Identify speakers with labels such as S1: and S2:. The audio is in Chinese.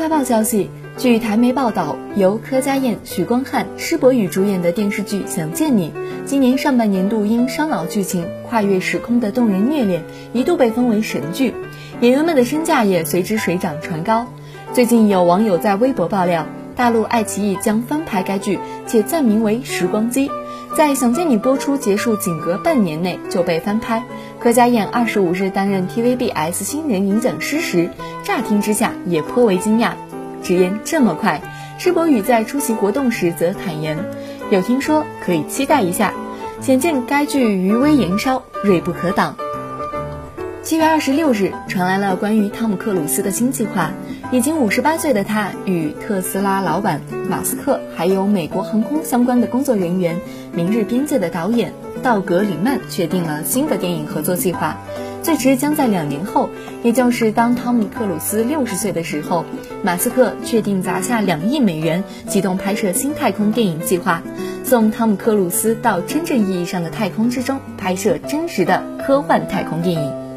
S1: 快报消息，据台媒报道，由柯佳燕、许光汉、施柏宇主演的电视剧《想见你》，今年上半年度因伤脑剧情、跨越时空的动人虐恋，一度被封为神剧，演员们的身价也随之水涨船高。最近有网友在微博爆料，大陆爱奇艺将翻拍该剧，且暂名为《时光机》。在《想见你》播出结束仅隔半年内就被翻拍，柯佳燕二十五日担任 TVBS 新人影讲师时，乍听之下也颇为惊讶，直言这么快。施柏宇在出席活动时则坦言，有听说可以期待一下，显见该剧余威延烧，锐不可挡。七月二十六日，传来了关于汤姆克鲁斯的新计划。已经五十八岁的他，与特斯拉老板马斯克，还有美国航空相关的工作人员，《明日边界》的导演道格里曼确定了新的电影合作计划，最迟将在两年后，也就是当汤姆克鲁斯六十岁的时候，马斯克确定砸下两亿美元，启动拍摄新太空电影计划，送汤姆克鲁斯到真正意义上的太空之中，拍摄真实的科幻太空电影。